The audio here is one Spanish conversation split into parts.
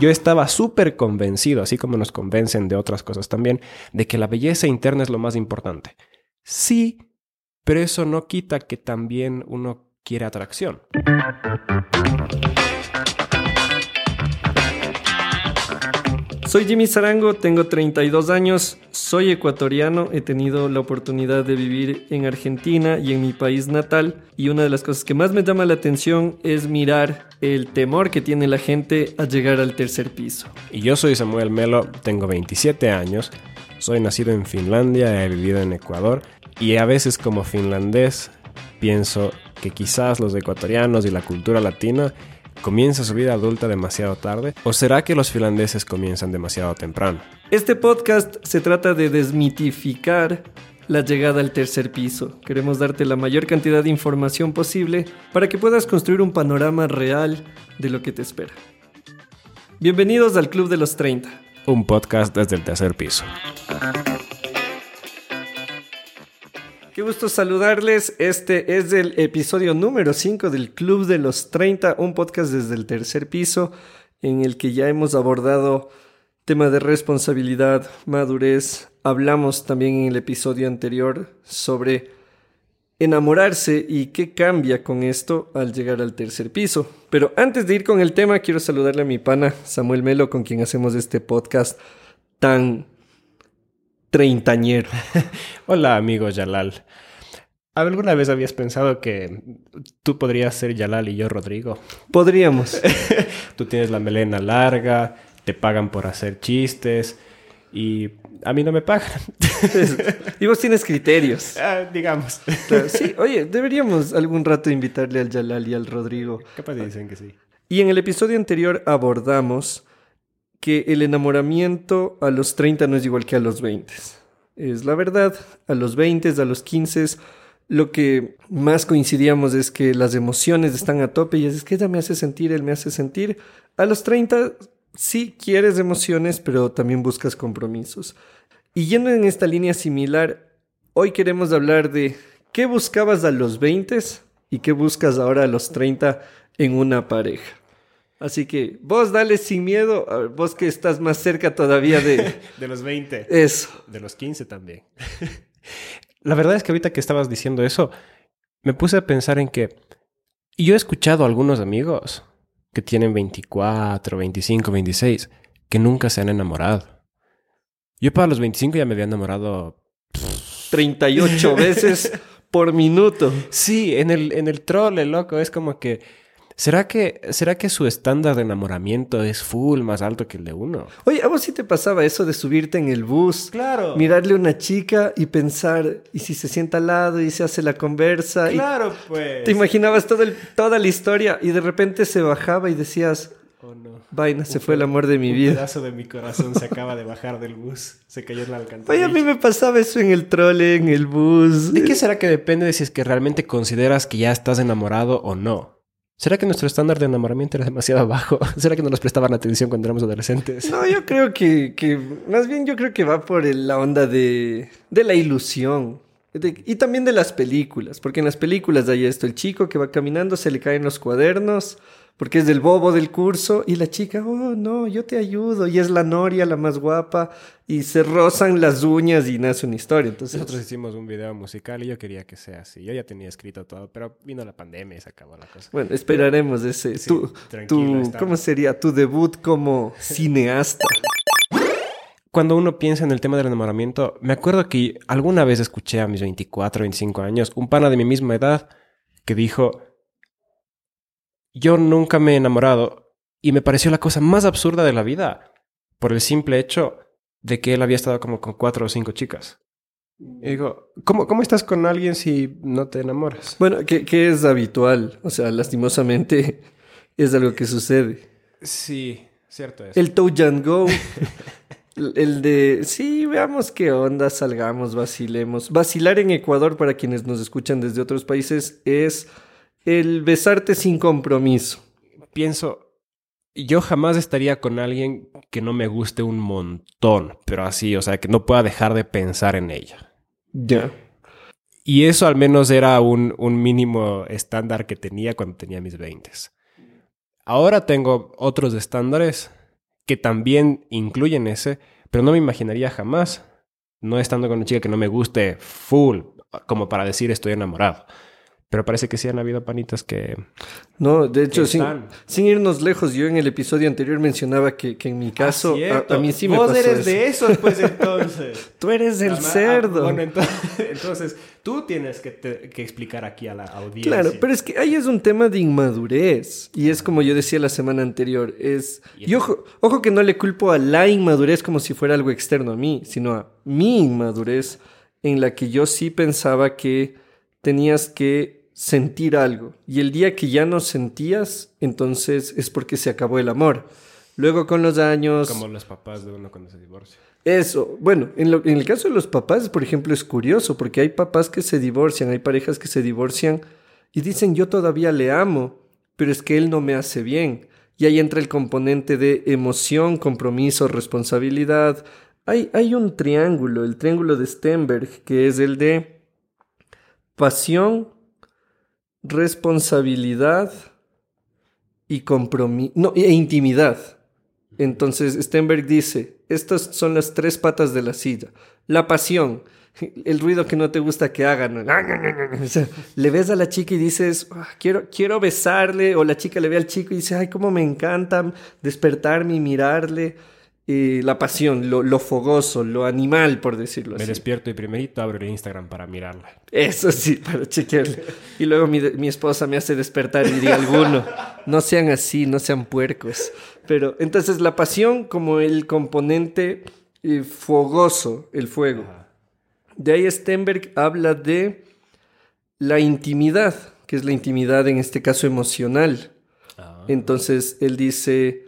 Yo estaba súper convencido, así como nos convencen de otras cosas también, de que la belleza interna es lo más importante. Sí, pero eso no quita que también uno quiere atracción. Soy Jimmy Zarango, tengo 32 años, soy ecuatoriano, he tenido la oportunidad de vivir en Argentina y en mi país natal y una de las cosas que más me llama la atención es mirar el temor que tiene la gente a llegar al tercer piso. Y yo soy Samuel Melo, tengo 27 años, soy nacido en Finlandia, he vivido en Ecuador y a veces como finlandés pienso que quizás los ecuatorianos y la cultura latina ¿Comienza su vida adulta demasiado tarde? ¿O será que los finlandeses comienzan demasiado temprano? Este podcast se trata de desmitificar la llegada al tercer piso. Queremos darte la mayor cantidad de información posible para que puedas construir un panorama real de lo que te espera. Bienvenidos al Club de los 30. Un podcast desde el tercer piso. Qué gusto saludarles. Este es el episodio número 5 del Club de los 30, un podcast desde el tercer piso en el que ya hemos abordado tema de responsabilidad, madurez. Hablamos también en el episodio anterior sobre enamorarse y qué cambia con esto al llegar al tercer piso. Pero antes de ir con el tema, quiero saludarle a mi pana Samuel Melo, con quien hacemos este podcast tan treintañero. Hola, amigo Yalal. ¿Alguna vez habías pensado que tú podrías ser Yalal y yo Rodrigo? Podríamos. tú tienes la melena larga, te pagan por hacer chistes y a mí no me pagan. y vos tienes criterios. Ah, digamos. sí, oye, deberíamos algún rato invitarle al Yalal y al Rodrigo. Capaz dicen que sí. Y en el episodio anterior abordamos que el enamoramiento a los 30 no es igual que a los 20. Es la verdad, a los 20, a los 15, lo que más coincidíamos es que las emociones están a tope y es que ella me hace sentir, él me hace sentir. A los 30 sí quieres emociones, pero también buscas compromisos. Y yendo en esta línea similar, hoy queremos hablar de qué buscabas a los 20 y qué buscas ahora a los 30 en una pareja. Así que vos dale sin miedo, vos que estás más cerca todavía de... de los 20. Eso. De los 15 también. La verdad es que ahorita que estabas diciendo eso, me puse a pensar en que yo he escuchado a algunos amigos que tienen 24, 25, 26, que nunca se han enamorado. Yo para los 25 ya me había enamorado 38 veces por minuto. Sí, en el, en el troll, el loco, es como que ¿Será que, ¿Será que su estándar de enamoramiento es full más alto que el de uno? Oye, ¿a vos sí te pasaba eso de subirte en el bus? Claro. Mirarle a una chica y pensar, ¿y si se sienta al lado y se hace la conversa? Claro, pues. Te imaginabas todo toda la historia y de repente se bajaba y decías, oh no. Vaina, se fue el amor de mi vida. Un pedazo de mi corazón se acaba de bajar del bus. Se cayó en la alcantarilla. Oye, a mí me pasaba eso en el trole, en el bus. ¿De qué será que depende de si es que realmente consideras que ya estás enamorado o no? ¿Será que nuestro estándar de enamoramiento era demasiado bajo? ¿Será que no nos prestaban atención cuando éramos adolescentes? No, yo creo que, que más bien yo creo que va por la onda de, de la ilusión. y también de las películas, porque en las películas hay esto, el chico que va caminando, se le caen los cuadernos, porque es del bobo del curso y la chica, oh no, yo te ayudo y es la noria la más guapa y se rozan las uñas y nace una historia. Entonces nosotros hicimos un video musical y yo quería que sea así. Yo ya tenía escrito todo, pero vino la pandemia y se acabó la cosa. Bueno, esperaremos ese tu, ¿cómo sería tu debut como cineasta? Cuando uno piensa en el tema del enamoramiento, me acuerdo que alguna vez escuché a mis 24, 25 años un pana de mi misma edad que dijo yo nunca me he enamorado y me pareció la cosa más absurda de la vida por el simple hecho de que él había estado como con cuatro o cinco chicas. Y digo, ¿cómo, ¿cómo estás con alguien si no te enamoras? Bueno, que, que es habitual, o sea, lastimosamente es algo que sucede. Sí, cierto es. El touch and go. el de, sí, veamos qué onda, salgamos, vacilemos. Vacilar en Ecuador, para quienes nos escuchan desde otros países, es el besarte sin compromiso. Pienso, yo jamás estaría con alguien que no me guste un montón, pero así, o sea, que no pueda dejar de pensar en ella. Ya. Y eso al menos era un, un mínimo estándar que tenía cuando tenía mis veintes. Ahora tengo otros estándares que también incluyen ese, pero no me imaginaría jamás no estando con una chica que no me guste full, como para decir estoy enamorado. Pero parece que sí han habido panitas que... No, de hecho, sin, sin irnos lejos, yo en el episodio anterior mencionaba que, que en mi caso, a, a mí sí me pasó eres eso. de esos, pues entonces. Tú eres el Ah, cerdo. Bueno, entonces, entonces tú tienes que, te- que explicar aquí a la audiencia. Claro, pero es que ahí es un tema de inmadurez. Y es como yo decía la semana anterior. Es. Y ojo, ojo que no le culpo a la inmadurez como si fuera algo externo a mí, sino a mi inmadurez, en la que yo sí pensaba que tenías que sentir algo. Y el día que ya no sentías, entonces es porque se acabó el amor. Luego con los años. Como los papás de uno cuando se divorcia. Eso, bueno, en, lo- en el caso de los papás, por ejemplo, es curioso, porque hay papás que se divorcian, hay parejas que se divorcian y dicen yo todavía le amo, pero es que él no me hace bien. Y ahí entra el componente de emoción, compromiso, responsabilidad. Hay, hay un triángulo, el triángulo de Stenberg, que es el de pasión, responsabilidad y compromiso, no, e intimidad. Entonces Stenberg dice, estas son las tres patas de la silla. La pasión, el ruido que no te gusta que hagan. Le ves a la chica y dices, "Ah, quiero, quiero besarle, o la chica le ve al chico y dice, ay, cómo me encanta despertarme y mirarle. Eh, la pasión, lo, lo fogoso, lo animal, por decirlo Me así. despierto y primerito abro el Instagram para mirarla. Eso sí, para chequearle. Y luego mi, mi esposa me hace despertar y diría alguno, no sean así, no sean puercos. Pero entonces la pasión como el componente eh, fogoso, el fuego. De ahí Stenberg habla de la intimidad, que es la intimidad en este caso emocional. Ah. Entonces él dice,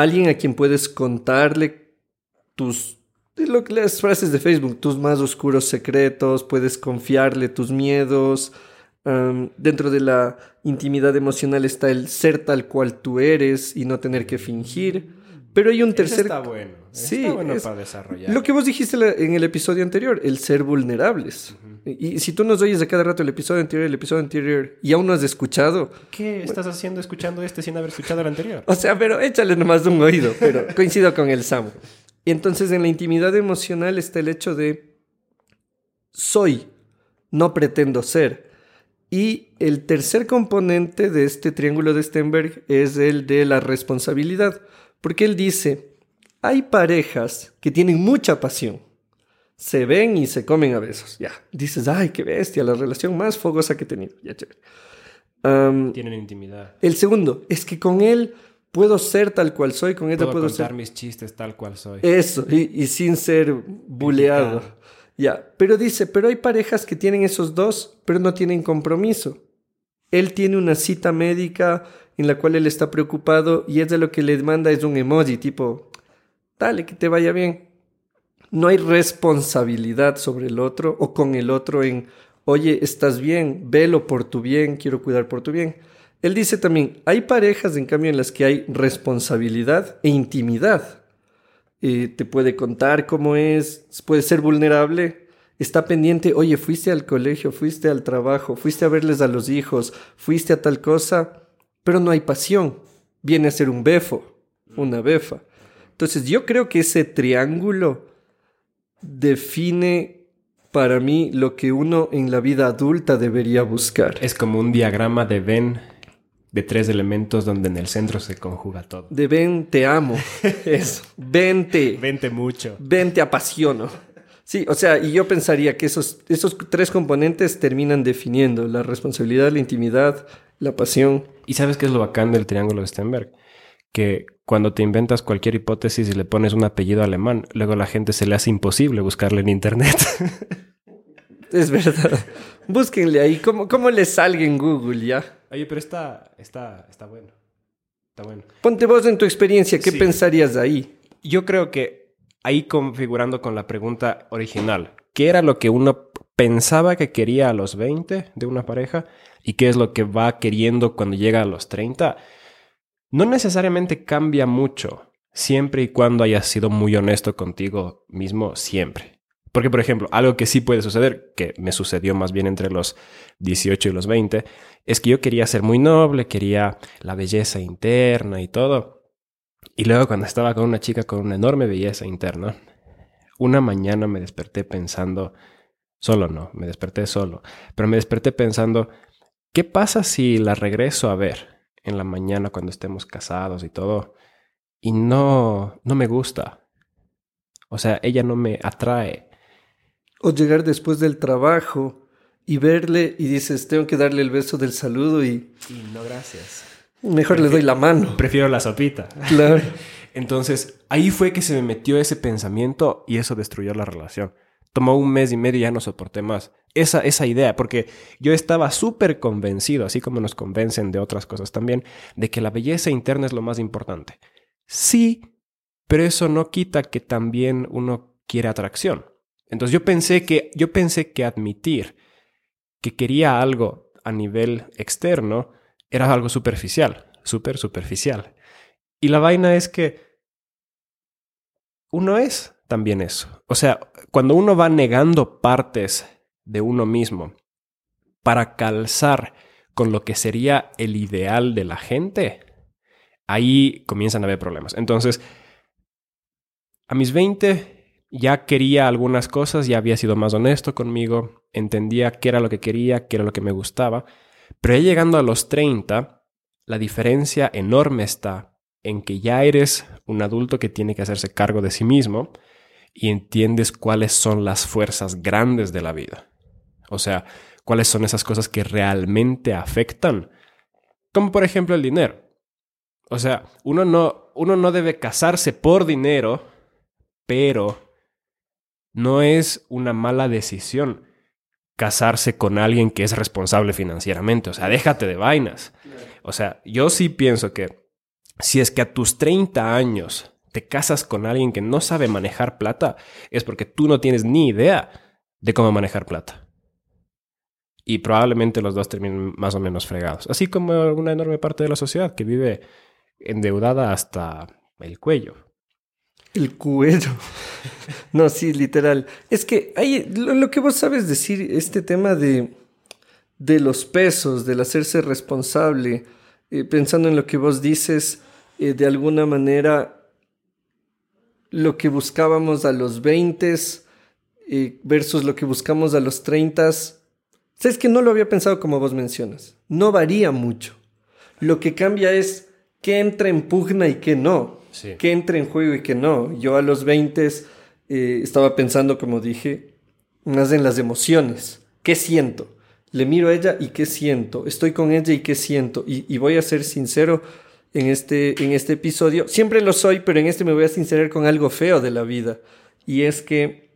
alguien a quien puedes contarle tus, lo que- las frases de Facebook, tus más oscuros secretos, puedes confiarle tus miedos. Dentro de la intimidad emocional está el ser tal cual tú eres y no tener que fingir. Pero hay un tercer... está bueno. Sí, está bueno es- para desarrollar. Lo que vos dijiste en el episodio anterior, el ser vulnerables. y, y si tú nos oyes de cada rato el episodio anterior, el episodio anterior, y aún no has escuchado, ¿Qué estás haciendo escuchando este sin haber escuchado el anterior? o sea, pero échale nomás un oído, pero coincido con el Samu. Y entonces en la intimidad emocional está el hecho de soy, no pretendo ser. Y el tercer componente de este triángulo de Stenberg es el de la responsabilidad, porque él dice, hay parejas que tienen mucha pasión, se ven y se comen a besos, ya. Dices, ay, qué bestia, la relación más fogosa que he tenido, ya chévere. Am, Tienen intimidad. el segundo, es que con él puedo ser tal cual soy, con ella Puedo, puedo, contar ser mis chistes tal cual soy. eso, y, y sin ser buleado. Ya, pero dice, pero hay parejas que tienen esos dos, pero no tienen compromiso. Él tiene una cita médica en la cual él está preocupado y ella lo que le manda es un emoji tipo, dale, que te vaya bien. No hay responsabilidad sobre el otro o con el otro en, oye, estás bien, velo por tu bien, quiero cuidar por tu bien. Él dice también, hay parejas en cambio en las que hay responsabilidad e intimidad. Eh, te puede contar cómo es, puede ser vulnerable, está pendiente, oye, fuiste al colegio, fuiste al trabajo, fuiste a verles a los hijos, fuiste a tal cosa, pero no hay pasión, viene a ser un befo, una befa. Entonces yo creo que ese triángulo define para mí lo que uno en la vida adulta debería buscar. Es como un diagrama de Venn de tres elementos donde en el centro se conjuga todo. De ven, te amo. Eso. Vente. Vente mucho. Ven, te apasiono. Sí, o sea, y yo pensaría que esos, esos tres componentes terminan definiendo la responsabilidad, la intimidad, la pasión. ¿Y sabes qué es lo bacán del triángulo de Stenberg? Que cuando te inventas cualquier hipótesis y le pones un apellido alemán, luego a la gente se le hace imposible buscarle en internet. Es verdad. Búsquenle ahí cómo, cómo les salga en Google ya. Oye, pero está, está, está bueno. Está bueno. Ponte vos en tu experiencia, ¿qué Sí. pensarías ahí? Yo creo que ahí configurando con la pregunta original, ¿qué era lo que uno pensaba que quería a los 20 de una pareja y qué es lo que va queriendo cuando llega a los 30? No necesariamente cambia mucho, siempre y cuando hayas sido muy honesto contigo mismo, siempre. Porque, por ejemplo, algo que sí puede suceder, que me sucedió más bien entre los 18 y los 20, es que yo quería ser muy noble, quería la belleza interna y todo. Y luego cuando estaba con una chica con una enorme belleza interna, una mañana me desperté pensando, solo no, me desperté solo, pero me desperté pensando, ¿qué pasa si la regreso a ver en la mañana cuando estemos casados y todo? Y no, no me gusta. O sea, ella no me atrae. O llegar después del trabajo y verle y dices, tengo que darle el beso del saludo y... Y no, gracias. Mejor le doy la mano. Prefiero la sopita. Claro. Entonces, ahí fue que se me metió ese pensamiento y eso destruyó la relación. Tomó un mes y medio y ya no soporté más. Esa, esa idea, porque yo estaba súper convencido, así como nos convencen de otras cosas también, de que la belleza interna es lo más importante. Sí, pero eso no quita que también uno quiere atracción. Entonces yo pensé que, yo pensé que admitir que quería algo a nivel externo era algo superficial, súper superficial. Y la vaina es que uno es también eso. O sea, cuando uno va negando partes de uno mismo para calzar con lo que sería el ideal de la gente, ahí comienzan a haber problemas. Entonces, a mis 20 ya quería algunas cosas, ya había sido más honesto conmigo, entendía qué era lo que quería, qué era lo que me gustaba, pero ya llegando a los 30, la diferencia enorme está en que ya eres un adulto que tiene que hacerse cargo de sí mismo y entiendes cuáles son las fuerzas grandes de la vida. O sea, cuáles son esas cosas que realmente afectan. Como por ejemplo el dinero. O sea, uno no, uno no debe casarse por dinero, pero no es una mala decisión casarse con alguien que es responsable financieramente. O sea, déjate de vainas. O sea, yo sí pienso que si es que a tus 30 años te casas con alguien que no sabe manejar plata, es porque tú no tienes ni idea de cómo manejar plata. Y probablemente los dos terminen más o menos fregados. Así como una enorme parte de la sociedad que vive endeudada hasta el cuello. El cuello. No, sí, literal. Es que lo, que vos sabes decir, este tema de, de los pesos, del hacerse responsable, eh, pensando en lo que vos dices, eh, de alguna manera lo que buscábamos a los 20 eh, versus lo que buscamos a los 30. Sabes que no lo había pensado como vos mencionas. No varía mucho. Lo que cambia es qué entra en pugna y qué no. Qué entra en juego y qué no. Yo a los 20 eh, estaba pensando, como dije, más en las emociones. ¿Qué siento? Le miro a ella y qué siento. Estoy con ella y qué siento. y voy a ser sincero, en este, en este episodio. Siempre lo soy, pero en este me voy a sincerar con algo feo de la vida. Y es que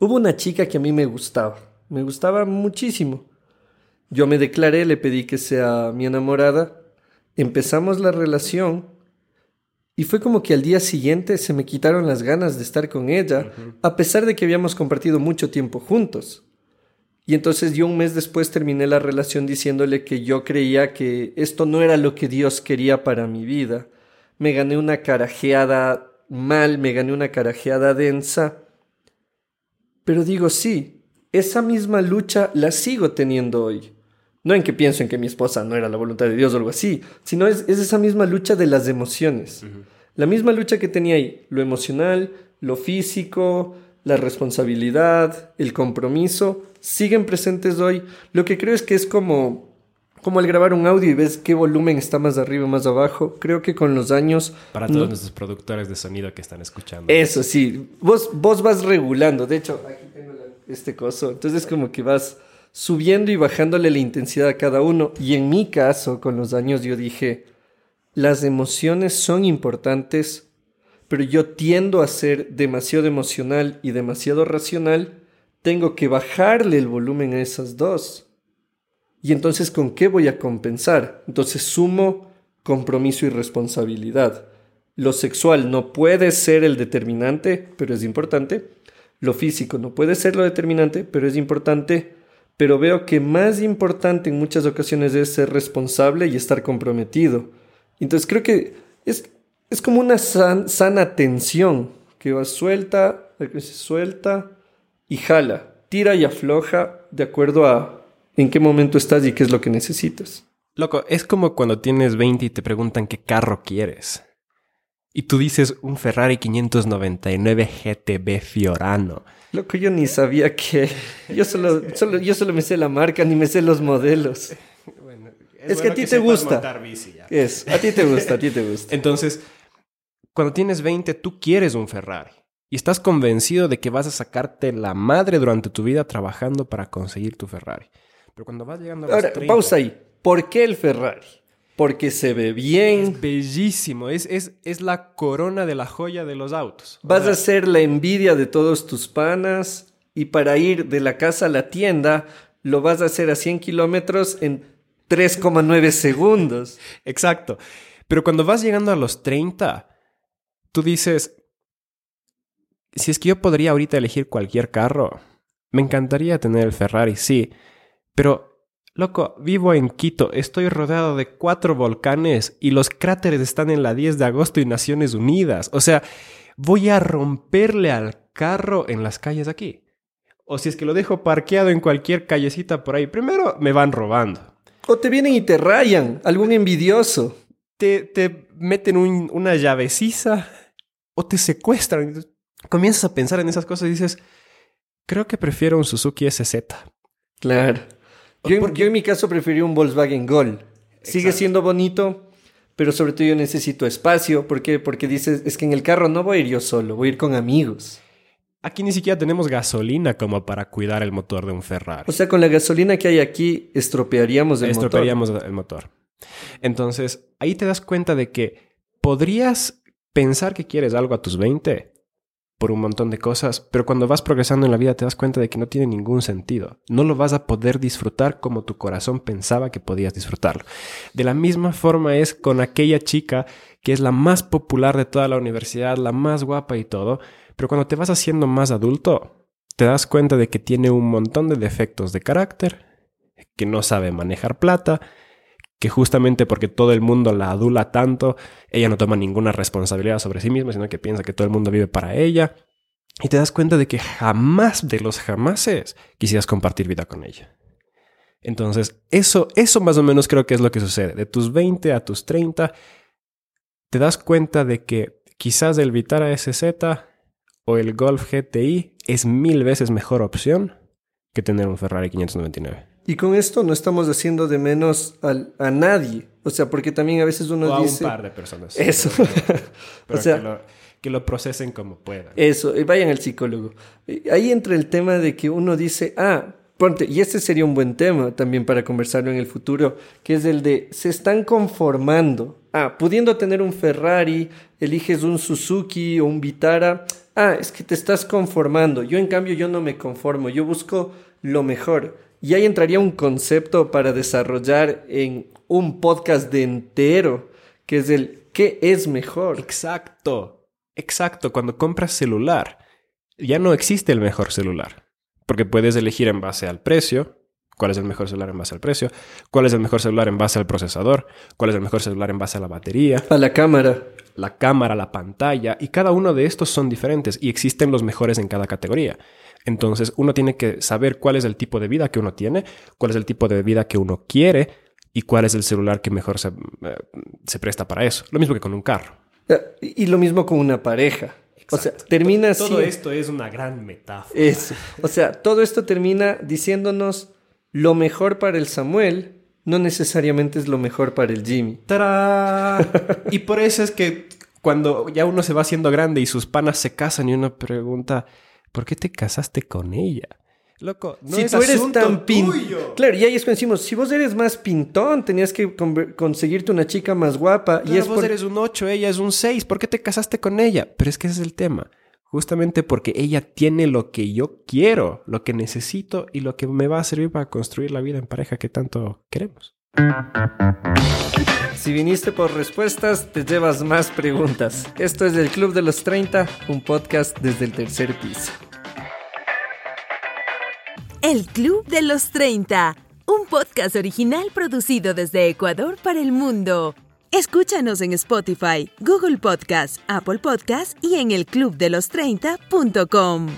hubo una chica que a mí me gustaba. Me gustaba muchísimo. Yo me declaré, le pedí que sea mi enamorada. Empezamos la relación. Y fue como que al día siguiente se me quitaron las ganas de estar con ella, a pesar de que habíamos compartido mucho tiempo juntos. Y entonces yo un mes después terminé la relación diciéndole que yo creía que esto no era lo que Dios quería para mi vida. Me gané una carajeada mal, me gané una carajeada densa. Pero digo, sí, esa misma lucha la sigo teniendo hoy. No en que pienso en que mi esposa no era la voluntad de Dios o algo así, sino es, esa misma lucha de las emociones. La misma lucha que tenía ahí, lo emocional, lo físico, la responsabilidad, el compromiso, siguen presentes hoy. Lo que creo es que es como, como al grabar un audio y ves qué volumen está más arriba o más abajo. Creo que con los años... Para todos nuestros productores de sonido que están escuchando. Eso sí, vos, vos vas regulando. De hecho, aquí tengo este coso. Entonces como que vas subiendo y bajándole la intensidad a cada uno. Y en mi caso, con los años, yo dije, las emociones son importantes pero yo tiendo a ser demasiado emocional y demasiado racional, tengo que bajarle el volumen a esas dos. Y entonces, ¿con qué voy a compensar? Entonces sumo compromiso y responsabilidad. Lo sexual no puede ser el determinante, pero es importante. Lo físico no puede ser lo determinante, pero es importante. Pero veo que más importante en muchas ocasiones es ser responsable y estar comprometido. Entonces creo que es, es como una sana tensión que va suelta, que se suelta y jala, tira y afloja de acuerdo a en qué momento estás y qué es lo que necesitas. Loco, es como cuando tienes 20 y te preguntan qué carro quieres. Y tú dices un Ferrari 599 GTB Fiorano. Loco, yo ni sabía que. Yo solo, solo, yo solo me sé la marca, ni me sé los modelos. Bueno, Es que a ti te gusta. Es, a ti te gusta, a ti te gusta. Entonces, cuando tienes 20, tú quieres un Ferrari. Y estás convencido de que vas a sacarte la madre durante tu vida trabajando para conseguir tu Ferrari. Pero cuando vas llegando a los Ahora, 30, pausa ahí. ¿Por qué el Ferrari? Porque se ve bien. Es bellísimo. Es, es, es la corona de la joya de los autos. Vas a ser la envidia de todos tus panas. Y para ir de la casa a la tienda, lo vas a hacer a 100 kilómetros en 3,9 segundos. Exacto. Pero cuando vas llegando a los 30, tú dices, si es que yo podría ahorita elegir cualquier carro, me encantaría tener el Ferrari, sí. Pero, loco, vivo en Quito, estoy rodeado de cuatro volcanes y los cráteres están en la 10 de agosto y Naciones Unidas. O sea, voy a romperle al carro en las calles aquí. O si es que lo dejo parqueado en cualquier callecita por ahí, primero me van robando. O te vienen y te rayan, algún envidioso. te, te meten un- una llaveciza o te secuestran. Comienzas a pensar en esas cosas y dices, creo que prefiero un Suzuki SZ. Claro. Yo, en- Porque- yo en mi caso preferí un Volkswagen Gol. Sigue siendo bonito, pero sobre todo yo necesito espacio. ¿Por qué? Porque dices, es que en el carro no voy a ir yo solo, voy a ir con amigos. Aquí ni siquiera tenemos gasolina como para cuidar el motor de un Ferrari. O sea, con la gasolina que hay aquí, estropearíamos el Estropearíamos el motor. Entonces, ahí te das cuenta de que podrías pensar que quieres algo a tus 20 por un montón de cosas, pero cuando vas progresando en la vida te das cuenta de que no tiene ningún sentido. No lo vas a poder disfrutar como tu corazón pensaba que podías disfrutarlo. De la misma forma es con aquella chica que es la más popular de toda la universidad, la más guapa y todo, pero cuando te vas haciendo más adulto, te das cuenta de que tiene un montón de defectos de carácter, que no sabe manejar plata, que justamente porque todo el mundo la adula tanto, ella no toma ninguna responsabilidad sobre sí misma, sino que piensa que todo el mundo vive para ella. Y te das cuenta de que jamás de los jamases quisieras compartir vida con ella. Entonces, eso, eso más o menos creo que es lo que sucede. De tus 20 a tus 30, te das cuenta de que quizás el Vitara SZ o el Golf GTI es mil veces mejor opción que tener un Ferrari 599. Y con esto no estamos haciendo de menos al- a nadie. O sea, porque también a veces uno o a dice... un par de personas. Eso. Pero o sea, que, lo, que lo procesen como puedan. Eso, eh, vayan al psicólogo. Ahí entra el tema de que uno dice, ah, ponte, y este sería un buen tema también para conversarlo en el futuro, que es el de, se están conformando. Ah, pudiendo tener un Ferrari, eliges un Suzuki o un Vitara. Ah, es que te estás conformando. Yo en cambio, yo no me conformo, yo busco lo mejor. Y ahí entraría un concepto para desarrollar en un podcast de entero, que es el, ¿qué es mejor? Exacto. Exacto. Cuando compras celular, ya no existe el mejor celular. Porque puedes elegir en base al precio, cuál es el mejor celular en base al precio, cuál es el mejor celular en base al procesador, cuál es el mejor celular en base a la batería, A la cámara. la cámara, la pantalla, y cada uno de estos son diferentes y existen los mejores en cada categoría. Entonces uno tiene que saber cuál es el tipo de vida que uno tiene, cuál es el tipo de vida que uno quiere y cuál es el celular que mejor se, eh, se presta para eso. Lo mismo que con un carro. Eh, Y lo mismo con una pareja. O sea, termina Todo así. esto es una gran metáfora. Eso. O sea, todo esto termina diciéndonos lo mejor para el Samuel no necesariamente es lo mejor para el Jimmy. ¡Tarán! y por eso es que cuando ya uno se va haciendo grande y sus panas se casan y uno pregunta, ¿por qué te casaste con ella? Loco, no si es tú eres tan pin... tuyo. Claro, y ahí es cuando decimos, si vos eres más pintón, tenías que conseguirte una chica más guapa. y es vos por... eres un 8, ella es un 6. ¿Por qué te casaste con ella? Pero es que ese es el tema. Justamente porque ella tiene lo que yo quiero, lo que necesito y lo que me va a servir para construir la vida en pareja que tanto queremos. Si viniste por respuestas, te llevas más preguntas. Esto es el Club de los 30, un podcast desde el tercer piso. El Club de los 30, un podcast original producido desde Ecuador para el mundo. Escúchanos en Spotify, Google Podcast, Apple Podcast y en elclubdelos30.com.